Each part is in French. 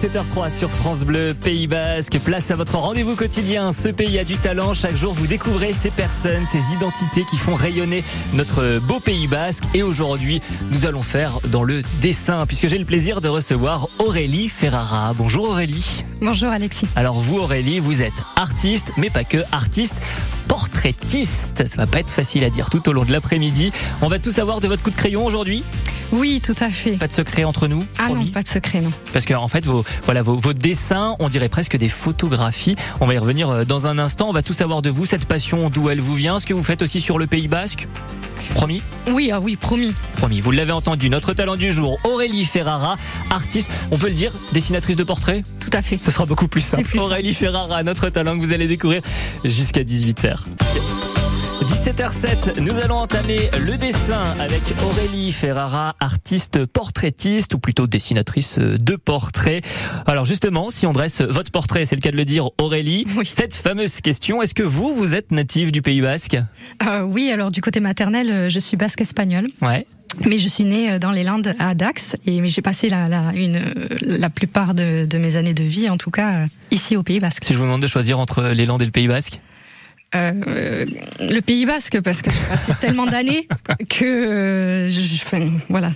17h03 sur France Bleu, Pays Basque. Place à votre rendez-vous quotidien. Ce pays a du talent. Chaque jour, vous découvrez ces personnes, ces identités qui font rayonner notre beau Pays Basque. Et aujourd'hui, nous allons faire dans le dessin, puisque j'ai le plaisir de recevoir Aurélie Ferrara. Bonjour Aurélie. Bonjour Alexis. Alors vous Aurélie, vous êtes artiste, mais pas que artiste portraitiste. Ça va pas être facile à dire tout au long de l'après-midi. On va tout savoir de votre coup de crayon aujourd'hui Oui, tout à fait. Pas de secret entre nous Ah promis non, pas de secret, non. Parce que en fait, vos, voilà, vos, vos dessins, on dirait presque des photographies. On va y revenir euh, dans un instant. On va tout savoir de vous, cette passion, d'où elle vous vient, ce que vous faites aussi sur le Pays Basque. Promis Oui, ah oui, promis. Promis. Vous l'avez entendu, notre talent du jour, Aurélie Ferrara, artiste, on peut le dire, dessinatrice de portrait Tout à fait. Ce sera beaucoup plus simple. plus simple. Aurélie Ferrara, notre talent que vous allez découvrir jusqu'à 18h. 17h07, nous allons entamer le dessin avec Aurélie Ferrara, artiste portraitiste ou plutôt dessinatrice de portrait. Alors justement, si on dresse votre portrait, c'est le cas de le dire, Aurélie, Oui. cette fameuse question, est-ce que vous, vous êtes native du Pays Basque? Euh, oui, alors du côté maternel, euh, je suis basque espagnole, Ouais. mais je suis née euh, dans les Landes à Dax et mais j'ai passé la, la, une, la plupart de, de mes années de vie, en tout cas, euh, ici au Pays Basque. Si je vous demande de choisir entre les Landes et le Pays Basque? Euh, le Pays Basque, parce que j'ai passé tellement d'années que euh, je, je- voilà.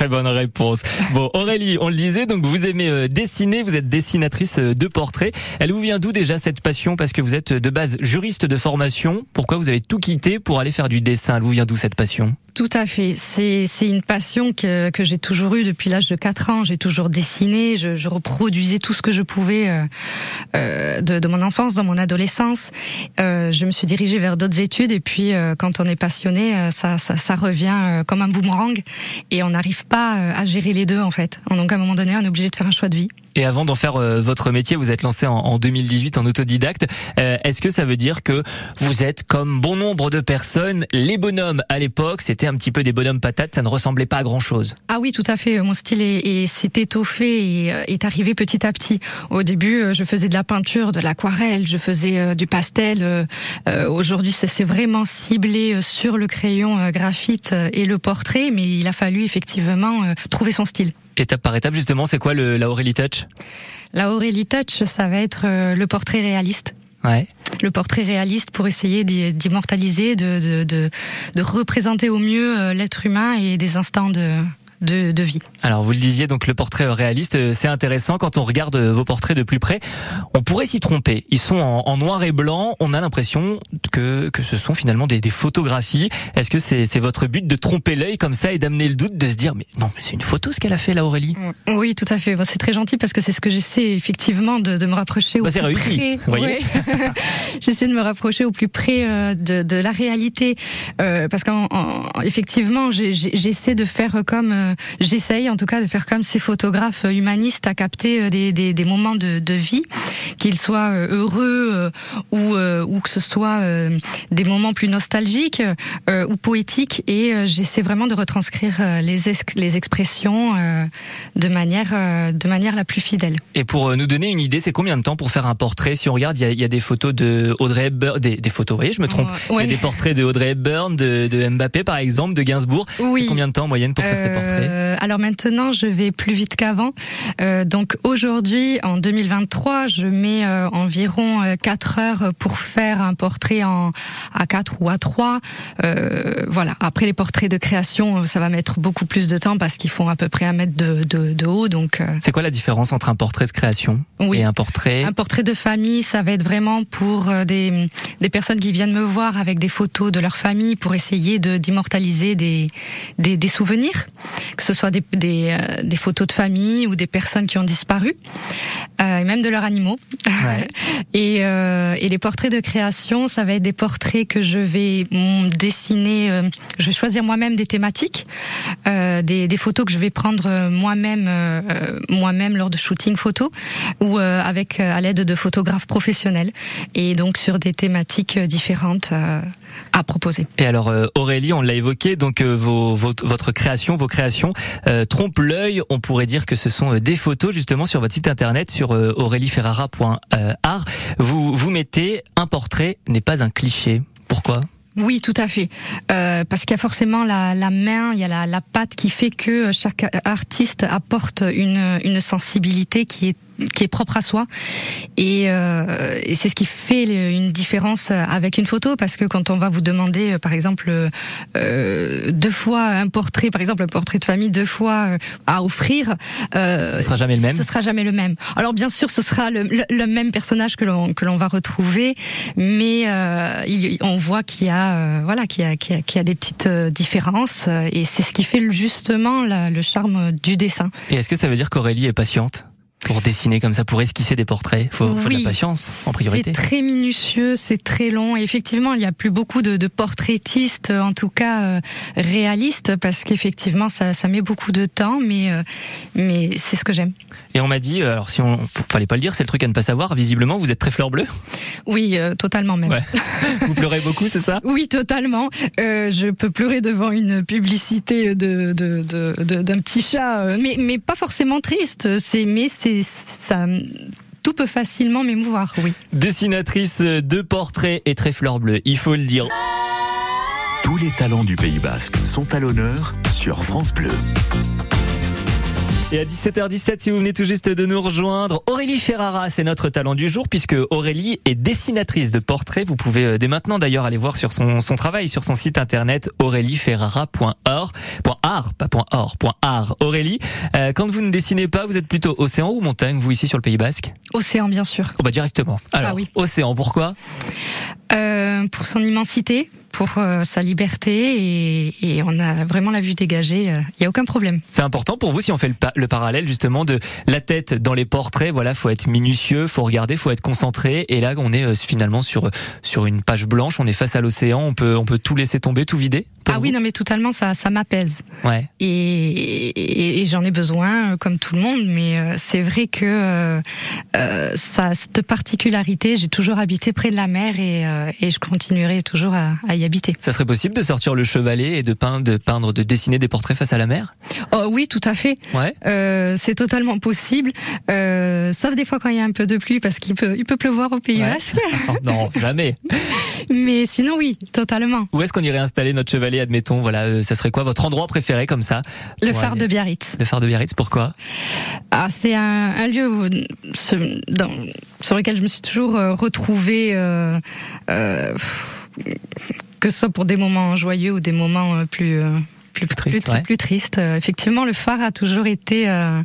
Très bonne réponse. Bon, Aurélie, on le disait, donc vous aimez euh, dessiner, vous êtes dessinatrice euh, de portraits. Elle vous vient d'où déjà cette passion? Parce que vous êtes euh, de base juriste de formation. Pourquoi vous avez tout quitté pour aller faire du dessin? Elle vous vient d'où cette passion? Tout à fait. C'est une passion que, que j'ai toujours eue depuis l'âge de 4 ans. J'ai toujours dessiné, je, reproduisais tout ce que je pouvais de, mon enfance, dans mon adolescence. Je me suis dirigée vers d'autres études et puis quand on est passionné, ça, ça, revient comme un boomerang et on n'arrive pas euh, à gérer les deux en fait. Donc à un moment donné, on est obligé de faire un choix de vie. Et avant d'en faire euh, votre métier, vous êtes lancé en, en 2018 en autodidacte. Euh, Est-ce que ça veut dire que vous êtes comme bon nombre de personnes, les bonhommes à l'époque, c'était un petit peu des bonhommes patates, ça ne ressemblait pas à grand chose. Ah oui, tout à fait. Mon style est, est- s'est étoffé et euh, est arrivé petit à petit. Au début, je faisais de la peinture, de l'aquarelle, je faisais du pastel. Aujourd'hui, ça s'est vraiment ciblé sur le crayon graphite et le portrait, mais il a fallu effectivement trouver son style. Étape par étape, justement, c'est quoi le, la Aurélie Touch? La Aurélie Touch, ça va être euh, le portrait réaliste. Ouais. Le portrait réaliste pour essayer d'immortaliser, de, de, de, de représenter au mieux euh, l'être humain et des instants de, de, de vie. Alors vous le disiez, donc le portrait réaliste, euh, c'est intéressant quand on regarde euh, vos portraits de plus près. On pourrait s'y tromper. Ils sont en, en noir et blanc. On a l'impression que que ce sont finalement des, des photographies. Est-ce que c'est c'est votre but de tromper l'œil comme ça et d'amener le doute, de se dire mais non mais c'est une photo ce qu'elle a fait là Aurélie? Oui, tout à fait. Bon, c'est très gentil parce que c'est ce que j'essaie effectivement de, de me rapprocher au Bah, c'est plus réussi, près. vous voyez. Ouais. j'essaie de me rapprocher au plus près euh, de, de la réalité euh, parce qu'effectivement, j'essaie de faire comme euh, j'essaye en tout cas de faire comme ces photographes humanistes à capter euh, des, des, des moments de, de vie, qu'ils soient euh, heureux euh, ou euh, ou que ce soit euh, des moments plus nostalgiques euh, ou poétiques et euh, j'essaie vraiment de retranscrire euh, les, es- les expressions euh, de manière euh, de manière la plus fidèle. Et pour euh, nous donner une idée, c'est combien de temps pour faire un portrait? Si on regarde, il y a, il y a des photos de Audrey Hepburn, des, des photos, vous voyez, je me trompe. Ouais. Il y a des portraits de Audrey Hepburn, de, de Mbappé par exemple, de Gainsbourg. Oui. C'est combien de temps en moyenne pour faire ces portraits? Euh, alors maintenant, je vais plus vite qu'avant. Euh, donc aujourd'hui, en 2023, je mets euh, environ euh, 4 heures pour faire un portrait en à 4 ou à 3. Euh, voilà. Après les portraits de création, euh, ça va mettre beaucoup plus de temps parce qu'ils font à peu près un mètre de, de, de haut. Donc euh, C'est quoi la différence entre un portrait de création Oui. et un portrait Un portrait de famille, ça va être vraiment pour euh, des, des personnes qui viennent me voir avec des photos de leur famille pour essayer de d'immortaliser des, des, des souvenirs, que ce soit des, des, euh, des photos de famille ou des personnes qui ont disparu, euh, et même de leurs animaux. Ouais. et, euh, et les portraits de création, ça va être des portraits que je vais mm, dessiner, euh, je vais choisir moi-même des thématiques, euh, des, des photos que je vais prendre euh, moi-même moi-même lors de shooting photo ou euh, avec à l'aide de photographes professionnels et donc sur des thématiques différentes euh, à proposer. Et alors euh, Aurélie, on l'a évoqué, donc euh, vos, votre, votre création, vos créations euh, trompent l'œil. On pourrait dire que ce sont des photos justement sur votre site internet sur aurélie-ferrara.art. Vous vous mettez un portrait n'est pas un cliché. Pourquoi? Oui, tout à fait. Euh, parce qu'il y a forcément la, la main, il y a la, la patte qui fait que chaque artiste apporte une, une sensibilité qui est qui est propre à soi. Et, euh, et c'est ce qui fait une différence avec une photo parce que quand on va vous demander par exemple euh, deux fois un portrait par exemple un portrait de famille deux fois à offrir euh, ce sera jamais le même. ce sera jamais le même. Alors bien sûr ce sera le, le, même personnage que l'on que l'on va retrouver mais euh, il, on voit qu'il y a euh, voilà qu'il y a, qu'il y, a, qu'il y a des petites euh, différences et c'est ce qui fait justement la, le charme du dessin. Et est-ce que ça veut dire qu'Aurélie est patiente? Pour dessiner comme ça, pour esquisser des portraits, faut, oui, faut de la patience en priorité. C'est très minutieux, c'est très long. Et effectivement, il n'y a plus beaucoup de, de, portraitistes, en tout cas euh, réalistes, parce qu'effectivement, ça, ça, met beaucoup de temps, mais euh, mais c'est ce que j'aime. Et on m'a dit, alors si on fallait pas le dire, c'est le truc à ne pas savoir. Visiblement, vous êtes très fleur bleue. Oui, euh, totalement même. Ouais. vous pleurez beaucoup, c'est ça? Oui, totalement. Euh, je peux pleurer devant une publicité de d'un de, de, de, petit chat, mais mais pas forcément triste. C'est mais c'est ça tout peut facilement m'émouvoir, oui. Dessinatrice de portraits et très fleur bleue, il faut le dire. Tous les talents du Pays Basque sont à l'honneur sur France Bleu. Et à 17h17, si vous venez tout juste de nous rejoindre, Aurélie Ferrara, c'est notre talent du jour, puisque Aurélie est dessinatrice de portraits. Vous pouvez euh, dès maintenant d'ailleurs aller voir sur son, son travail sur son site internet aurélieferrara.org. .art, pas .or, .art. Aurélie, euh, quand vous ne dessinez pas, vous êtes plutôt océan ou montagne, vous ici sur le Pays Basque? Océan, bien sûr. Oh bah directement. Alors, ah oui. océan, pourquoi? Euh, Pour son immensité pour euh, sa liberté et, et, on a vraiment la vue dégagée. Il euh, n'y a aucun problème. C'est important pour vous si on fait le, le, parallèle justement de la tête dans les portraits. Voilà, faut être minutieux, faut regarder, faut être concentré. Et là, on est euh, finalement sur sur une page blanche. On est face à l'océan. On peut on peut tout laisser tomber, tout vider. Ah oui, non mais totalement, ça ça m'apaise. Ouais. Et j'en ai besoin comme tout le monde, mais c'est vrai que euh, ça cette particularité, j'ai toujours habité près de la mer et, et je continuerai toujours à, à y habiter. Ça serait possible de sortir le chevalet et de peindre, de peindre, de dessiner des portraits face à la mer? Oh oui, tout à fait. Ouais. Euh, c'est totalement possible, euh, sauf des fois quand il y a un peu de pluie parce qu'il peut, il peut pleuvoir au Pays Basque. Ouais. non, jamais. Mais sinon oui, totalement. Où est-ce qu'on irait installer notre chevalet, admettons? Voilà, euh, ça serait quoi votre endroit préféré comme ça? Le phare aller... de Biarritz. Le phare de Biarritz, pourquoi? Ah, c'est un, lieu sur lequel je me suis toujours euh, retrouvée. Euh, que ce soit pour des moments joyeux ou des moments plus plus, triste, plus, ouais. plus triste. Effectivement, le phare a toujours été euh,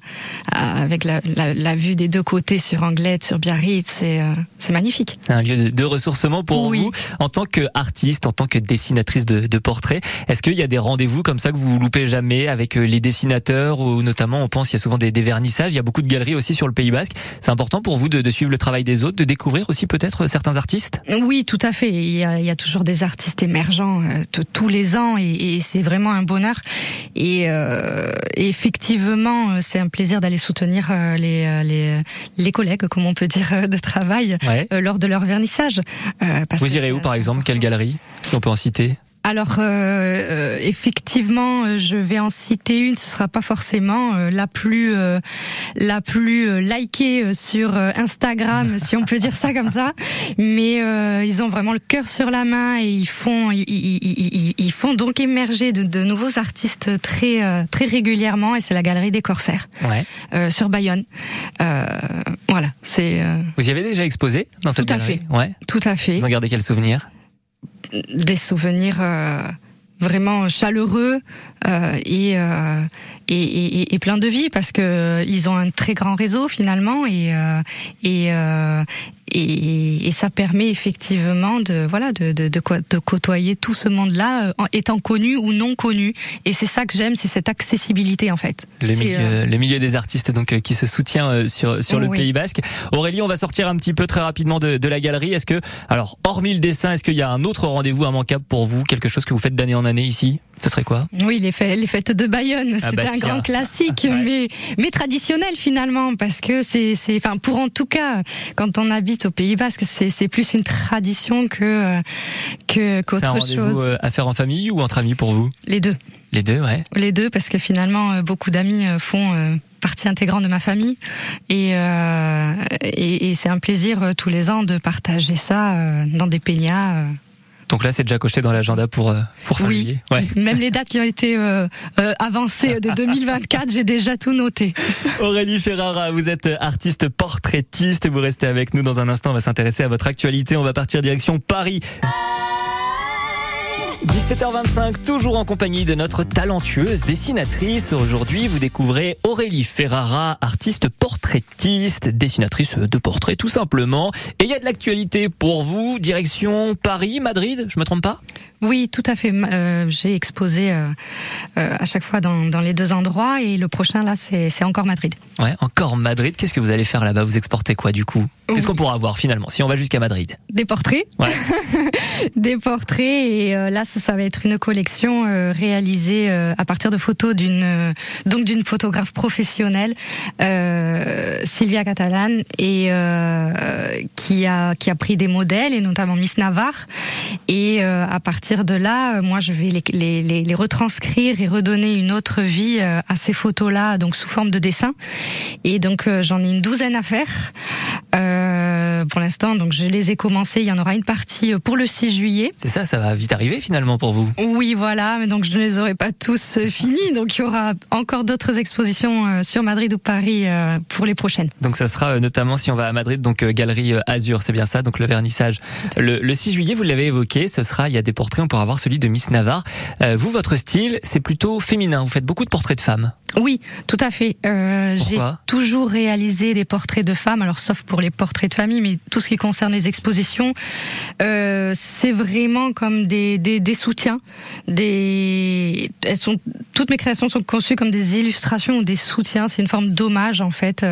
avec la, la, la, vue des deux côtés sur Anglette, sur Biarritz, c'est euh, c'est magnifique. C'est un lieu de, de ressourcement pour oui. vous en tant qu'artiste, en tant que dessinatrice de, de portraits. Est-ce qu'il y a des rendez-vous comme ça que vous loupez jamais avec les dessinateurs ou notamment on pense il y a souvent des, des vernissages, il y a beaucoup de galeries aussi sur le Pays Basque. C'est important pour vous de, de, suivre le travail des autres, de découvrir aussi peut-être certains artistes? Oui, tout à fait. Il y a, il y a toujours des artistes émergents euh, tous les ans et, et c'est vraiment un bonheur et, euh, effectivement, c'est un plaisir d'aller soutenir euh, les, les, les collègues, comme on peut dire, de travail ouais. euh, lors de leur vernissage. Parce Vous irez où, par exemple? Quelle galerie? Si on peut en citer? Alors euh, effectivement, je vais en citer une. Ce sera pas forcément euh, la plus euh, la plus likée sur Instagram, si on peut dire ça comme ça. Mais ils ont vraiment le cœur sur la main et ils font ils, ils, ils, ils font donc émerger de, de, nouveaux artistes très très régulièrement. Et c'est la galerie des Corsaires ouais. sur Bayonne. voilà, c'est. Vous y avez déjà exposé dans cette tout galerie à fait. Ouais. Tout à fait. Vous en gardez quel souvenir? Des souvenirs euh, vraiment chaleureux euh, et, euh, et, et, plein de vie parce que ils ont un très grand réseau finalement et, et, et, ça permet effectivement de voilà de, de, de, de côtoyer tout ce monde-là en étant connu ou non connu. Et c'est ça que j'aime c'est cette accessibilité en fait. Le milieu, euh... le milieu des artistes donc euh, qui se soutient euh, sur sur le oui. Pays Basque. Aurélie on va sortir un petit peu très rapidement de, de la galerie. Est-ce que alors hormis le dessin est-ce qu'il y a un autre rendez-vous immanquable pour vous? Quelque chose que vous faites d'année en année ici? Ce serait quoi? Oui, les fêtes, les fêtes de Bayonne, ah c'est bah un grand classique, ouais. mais mais traditionnel finalement, parce que c'est c'est, enfin pour en tout cas, quand on habite au Pays Basque, c'est plus une tradition que que qu'autre chose. C'est un chose. à faire en famille ou entre amis pour vous? Les deux. Les deux, ouais. Les deux, parce que finalement, beaucoup d'amis font partie intégrante de ma famille et, euh, et, et c'est un plaisir tous les ans de partager ça dans des peignats Donc là, c'est déjà coché dans l'agenda pour euh, pour fin oui. Ouais. Même les dates qui ont été euh, euh, avancées de 2024, j'ai déjà tout noté. Aurélie Ferrara, vous êtes artiste portraitiste. Vous restez avec nous dans un instant. On va s'intéresser à votre actualité. On va partir direction Paris. 17h25, toujours en compagnie de notre talentueuse dessinatrice. Aujourd'hui, vous découvrez Aurélie Ferrara, artiste portraitiste, dessinatrice de portraits tout simplement. Et il y a de l'actualité pour vous, direction Paris, Madrid, je me trompe pas? Oui, tout à fait. Euh, j'ai exposé euh, euh, à chaque fois dans, dans, les deux endroits et le prochain là, c'est encore Madrid. Ouais, encore Madrid. Qu'est-ce que vous allez faire là-bas? Vous exportez quoi du coup? Qu'est-ce qu'on pourra voir finalement si on va jusqu'à Madrid? Des portraits. Ouais. Des portraits et là, ça, ça, va être une collection réalisée à partir de photos d'une donc d'une photographe professionnelle, Sylvia Catalan, et qui a qui a pris des modèles et notamment Miss Navarre et à partir de là, euh, moi, je vais les, les, les, retranscrire et redonner une autre vie euh, à ces photos-là, donc sous forme de dessin. Et donc, euh, j'en ai une douzaine à faire. Euh, pour l'instant, donc je les ai commencés. Il y en aura une partie pour le 6 juillet. C'est ça, ça va vite arriver finalement pour vous. Oui, voilà, mais donc je ne les aurai pas tous finis. Donc il y aura encore d'autres expositions sur Madrid ou Paris pour les prochaines. Donc ça sera notamment si on va à Madrid, donc Galerie Azur, c'est bien ça, donc le vernissage. Le, le 6 juillet, vous l'avez évoqué, ce sera, il y a des portraits on pourra avoir celui de Miss Navarre. Euh, vous, votre style, c'est plutôt féminin. Vous faites beaucoup de portraits de femmes. Oui, tout à fait. Euh, j'ai toujours réalisé des portraits de femmes, alors sauf pour les portraits de famille, mais tout ce qui concerne les expositions, euh, c'est vraiment comme des, des, des, soutiens. Des, elles sont, toutes mes créations sont conçues comme des illustrations ou des soutiens. C'est une forme d'hommage en fait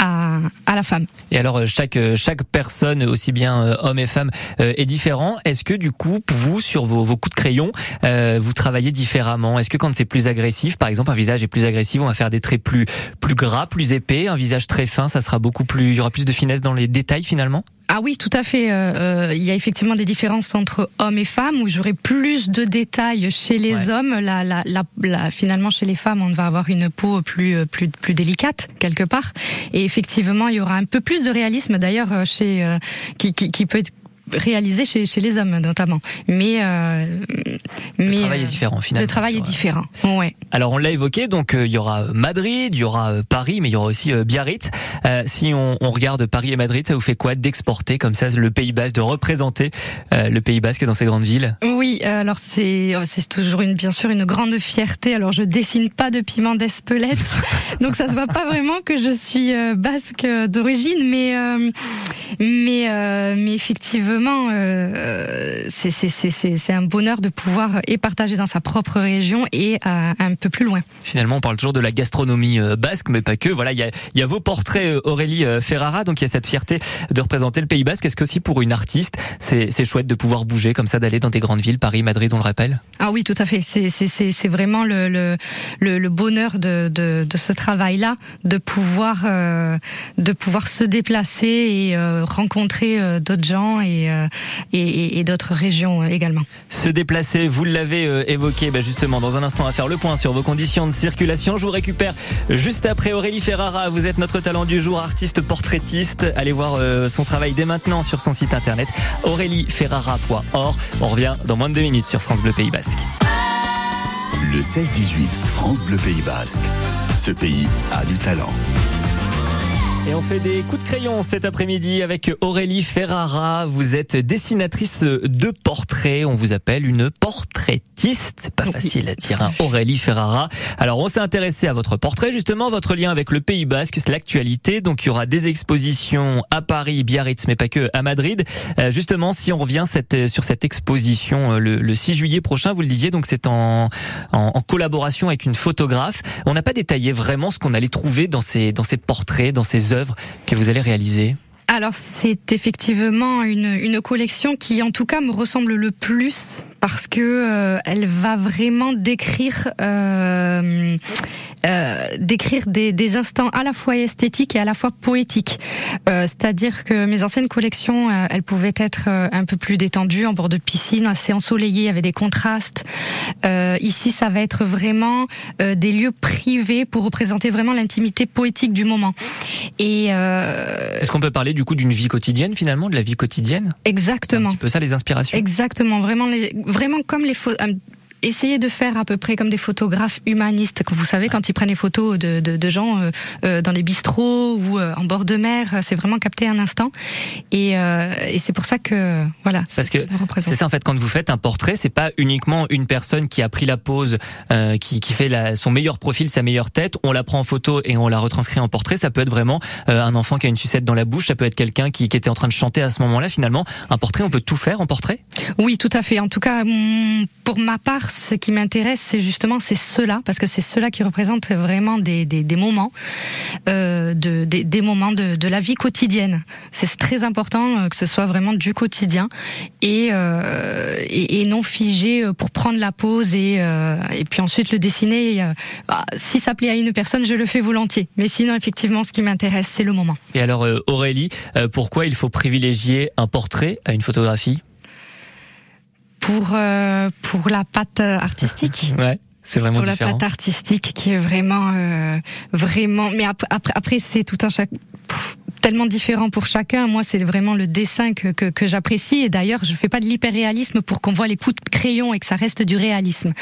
à, à, la femme. Et alors euh, chaque euh, chaque personne, aussi bien euh, homme et femme, est différent. Est-ce que du coup, vous sur vos, vos coups de crayon, vous travaillez différemment? Est-ce que quand c'est plus agressif, par exemple, un visage est plus agressif, on va faire des traits plus plus gras, plus épais, un visage très fin, ça sera beaucoup plus, il y aura plus de finesse dans les détails finalement? Ah oui, tout à fait. Euh, euh, il y a effectivement des différences entre hommes et femmes où j'aurai plus de détails chez les hommes. La, la, la, finalement, chez les femmes, on va avoir une peau plus euh, plus plus délicate quelque part. Et effectivement, il y aura un peu plus de réalisme d'ailleurs chez qui, qui, qui peut être réalisé chez, chez les hommes notamment. Mais euh, mais le travail est différent finalement. Le travail est différent. Ouais. Alors on l'a évoqué, donc euh, il y aura Madrid, il y aura euh, Paris, mais il y aura aussi Biarritz. si on, on, regarde Paris et Madrid, ça vous fait quoi d'exporter comme ça le Pays Basque, de représenter le Pays Basque dans ces grandes villes? Oui, alors c'est c'est toujours une bien sûr une grande fierté. Alors je dessine pas de piment d'Espelette, donc ça se voit pas vraiment que je suis basque d'origine, mais mais mais effectivement euh, c'est un bonheur de pouvoir et partager dans sa propre région et euh, un peu plus loin. Finalement, on parle toujours de la gastronomie euh, basque, mais pas que. Voilà, il y a, y a, vos portraits, Aurélie Ferrara, donc il y a cette fierté de représenter le Pays Basque. Est-ce que aussi pour une artiste, c'est chouette de pouvoir bouger comme ça, d'aller dans des grandes villes, Paris, Madrid, on le rappelle? Ah oui, tout à fait. C'est vraiment le, le, le, bonheur de, de, de ce travail-là, de pouvoir de pouvoir se déplacer et rencontrer d'autres gens et euh, et, d'autres régions euh, également. Se déplacer, vous l'avez euh, évoqué bah, justement dans un instant à faire le point sur vos conditions de circulation. Je vous récupère juste après Aurélie Ferrara. Vous êtes notre talent du jour, artiste portraitiste. Allez voir son travail dès maintenant sur son site internet aurélieferrara.org. On revient dans moins de deux minutes sur France Bleu Pays Basque. Le 16-18, France Bleu Pays Basque. Ce pays a du talent. Et on fait des coups de crayon cet après-midi avec Aurélie Ferrara. Vous êtes dessinatrice de portraits. On vous appelle une portraitiste. C'est pas facile à dire, hein. Aurélie Ferrara. Alors, on s'est intéressé à votre portrait, justement, votre lien avec le Pays Basque, c'est l'actualité. Donc, il y aura des expositions à Paris, Biarritz, mais pas que à Madrid. Euh, justement, si on revient cette, sur cette exposition euh, le, 6 juillet prochain, vous le disiez, donc c'est en, en, collaboration avec une photographe. On n'a pas détaillé vraiment ce qu'on allait trouver dans ces, dans ces portraits, dans ces œuvres que vous allez réaliser alors c'est effectivement une, une collection qui en tout cas me ressemble le plus parce que elle va vraiment décrire euh, d'écrire des, des, instants à la fois esthétiques et à la fois poétiques. Euh, C'est-à-dire que mes anciennes collections, euh, elles pouvaient être euh, un peu plus détendues, en bord de piscine, assez ensoleillées, avec des contrastes. Euh, ici, ça va être vraiment des lieux privés pour représenter vraiment l'intimité poétique du moment. Et est-ce qu'on peut parler du coup d'une vie quotidienne finalement, de la vie quotidienne? Exactement. Un petit peu ça, les inspirations. Exactement, vraiment, les, vraiment comme les photos essayer de faire à peu près comme des photographes humanistes. Vous savez, quand ils prennent des photos de, de, de gens euh, euh dans les bistrots ou euh, en bord de mer, c'est vraiment capté un instant. Et, euh, et c'est pour ça que voilà. Parce que c'est ça en fait quand vous faites un portrait, c'est pas uniquement une personne qui a pris la pose, euh, qui, qui fait la, son meilleur profil, sa meilleure tête. On la prend en photo et on la retranscrit en portrait. Ça peut être vraiment un enfant qui a une sucette dans la bouche. Ça peut être quelqu'un qui, qui était en train de chanter à ce moment-là. Finalement, un portrait, on peut tout faire en portrait? Oui, tout à fait. En tout cas, pour ma part ce qui m'intéresse, c'est justement c'est cela, parce que c'est cela qui représente vraiment des, des, des moments, euh, de, moments la vie quotidienne. C'est très important euh, que ce soit vraiment du quotidien et, euh, non figé pour prendre la pause et, puis ensuite le dessiner. Bah, si ça plaît à une personne, je le fais volontiers. Mais sinon, effectivement, ce qui m'intéresse, c'est le moment. Et alors, Aurélie, pourquoi il faut privilégier un portrait à une photographie? Pour euh, pour la patte artistique. ouais. C'est vraiment pour la patte artistique qui est vraiment euh, vraiment mais après après c'est tout un chaque tellement différent pour chacun. Moi, c'est vraiment le dessin que, que, que j'apprécie. Et d'ailleurs, je fais pas de l'hyperréalisme pour qu'on voit les coups de crayon et que ça reste du réalisme.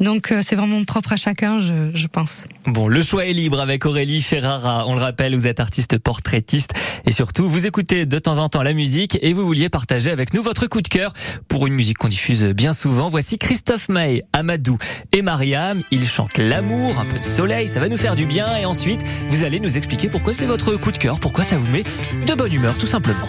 Donc, euh, c'est vraiment propre à chacun, je, je, pense. Bon, le choix est libre avec Aurélie Ferrara. On le rappelle, vous êtes artiste portraitiste et surtout, vous écoutez de temps en temps la musique et vous vouliez partager avec nous votre coup de cœur pour une musique qu'on diffuse bien souvent. Voici Christophe Maé, Amadou et Mariam. Ils chantent l'amour, un peu de soleil, ça va nous faire du bien. Et ensuite, vous allez nous expliquer pourquoi c'est votre coup de cœur, pourquoi ça vous met de bonne humeur tout simplement.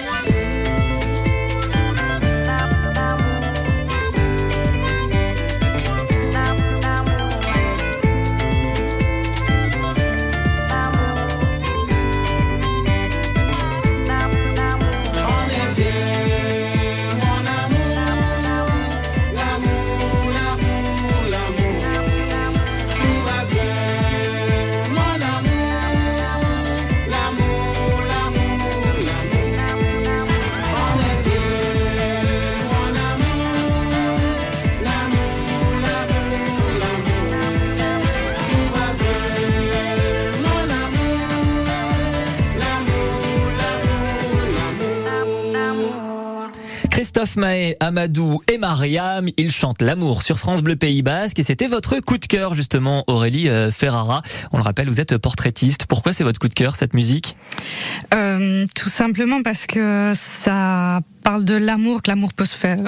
Mahé, Amadou et Mariam, ils chantent l'amour sur France Bleu Pays Basque et c'était votre coup de cœur justement Aurélie euh, Ferrara. On le rappelle, vous êtes portraitiste. Pourquoi c'est votre coup de cœur cette musique? Euh, Tout simplement parce que ça parle de l'amour, que l'amour peut se faire,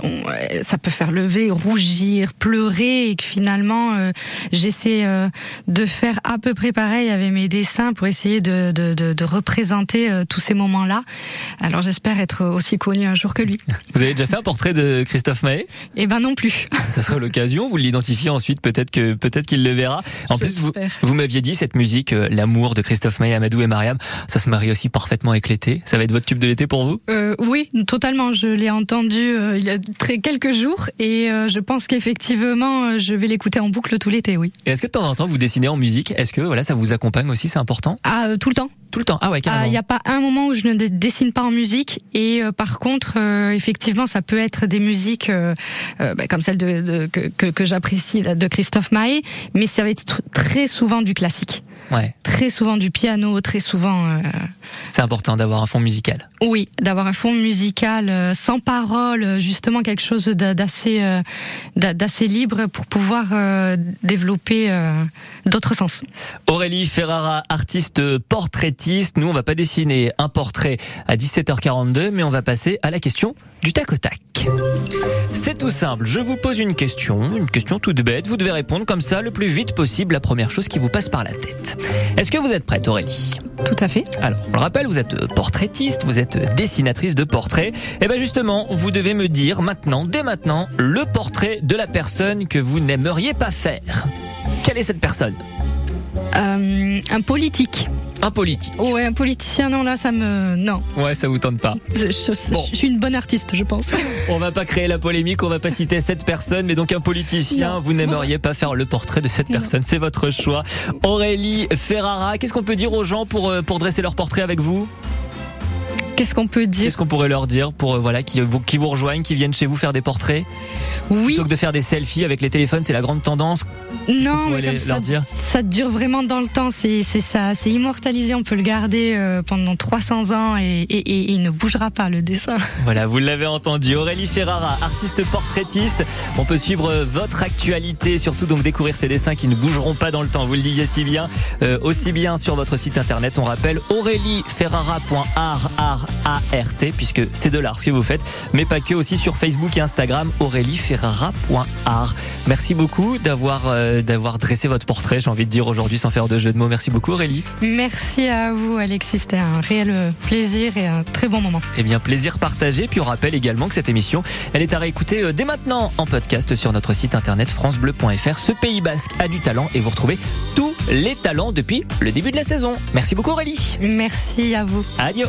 ça peut faire lever, rougir, pleurer, et que finalement euh, j'essaie euh, de faire à peu près pareil avec mes dessins pour essayer de, de, de, de représenter euh, tous ces moments-là. Alors j'espère être aussi connu un jour que lui. Vous avez déjà fait un portrait de Christophe Mahé Eh ben non plus. Ça serait l'occasion. Vous l'identifiez ensuite, peut-être que peut-être qu'il le verra. En plus, vous, vous m'aviez dit cette musique, l'amour de Christophe Mahé, Amadou et Mariam, ça se marie aussi parfaitement avec l'été. Ça va être votre tube de l'été pour vous? Oui, totalement je l'ai entendu euh, il y a très quelques jours et euh, je pense qu'effectivement euh, je vais l'écouter en boucle tout l'été, oui. Est-ce que de temps en temps vous dessinez en musique? Est-ce que voilà ça vous accompagne aussi C'est important? Ah tout le temps. Tout le temps? Ah ouais, carrément. Il n'y a pas un moment où je ne dessine pas en musique et par contre effectivement ça peut être des musiques bah, comme celle de, que, que, que j'apprécie de Christophe Maé, mais ça va être très souvent du classique. Ouais. Très souvent du piano, très souvent. Euh... C'est important d'avoir un fond musical. Oui, d'avoir un fond musical euh, sans parole, justement quelque chose d'assez euh, d'assez libre pour pouvoir développer d'autres sens. Aurélie Ferrara, artiste portraitiste. Nous, on va pas dessiner un portrait à 17h42, mais on va passer à la question du tac au tac. C'est tout simple, je vous pose une question, une question toute bête, vous devez répondre comme ça le plus vite possible la première chose qui vous passe par la tête. Est-ce que vous êtes prête Aurélie? Tout à fait. Alors, on le rappelle, vous êtes portraitiste, vous êtes dessinatrice de portraits. Et eh bien justement, vous devez me dire maintenant, dès maintenant, le portrait de la personne que vous n'aimeriez pas faire. Quelle est cette personne? Euh, Un politique. Un politique. Ouais, un politicien, non, là, ça me. Non. Ouais, ça vous tente pas. Je, suis une bonne artiste, je pense. on va pas créer la polémique, on va pas citer cette personne, mais donc un politicien, vous n'aimeriez pas faire le portrait de cette personne, c'est votre choix. Aurélie Ferrara, qu'est-ce qu'on peut dire aux gens pour, euh, pour dresser leur portrait avec vous? Qu'est-ce qu'on peut dire Qu'est-ce qu'on pourrait leur dire pour euh, voilà qui vous, qui vous rejoignent, qui viennent chez vous faire des portraits Oui. Plutôt que de faire des selfies avec les téléphones, c'est la grande tendance. Non, mais comme ça, dire ça dure vraiment dans le temps. C'est ça, c'est immortalisé. On peut le garder euh, pendant 300 ans et, et, et, il ne bougera pas le dessin. Voilà, vous l'avez entendu. Aurélie Ferrara, artiste portraitiste. On peut suivre euh, votre actualité, surtout donc découvrir ces dessins qui ne bougeront pas dans le temps. Vous le disiez si bien, euh, aussi bien sur votre site internet. On rappelle aurélie-ferrara.art A-R-T, puisque c'est de l'art ce que vous faites, mais pas que, aussi sur Facebook et Instagram, aurélie-ferrara.art. Merci beaucoup d'avoir euh, d'avoir dressé votre portrait, j'ai envie de dire aujourd'hui sans faire de jeu de mots. Merci beaucoup Aurélie. Merci à vous Alexis, c'était un réel plaisir et un très bon moment. Eh bien, plaisir partagé, puis on rappelle également que cette émission, elle est à réécouter euh, dès maintenant en podcast sur notre site internet francebleu.fr. Ce Pays Basque a du talent et vous retrouvez tous les talents depuis le début de la saison. Merci beaucoup Aurélie. Merci à vous. Adieu.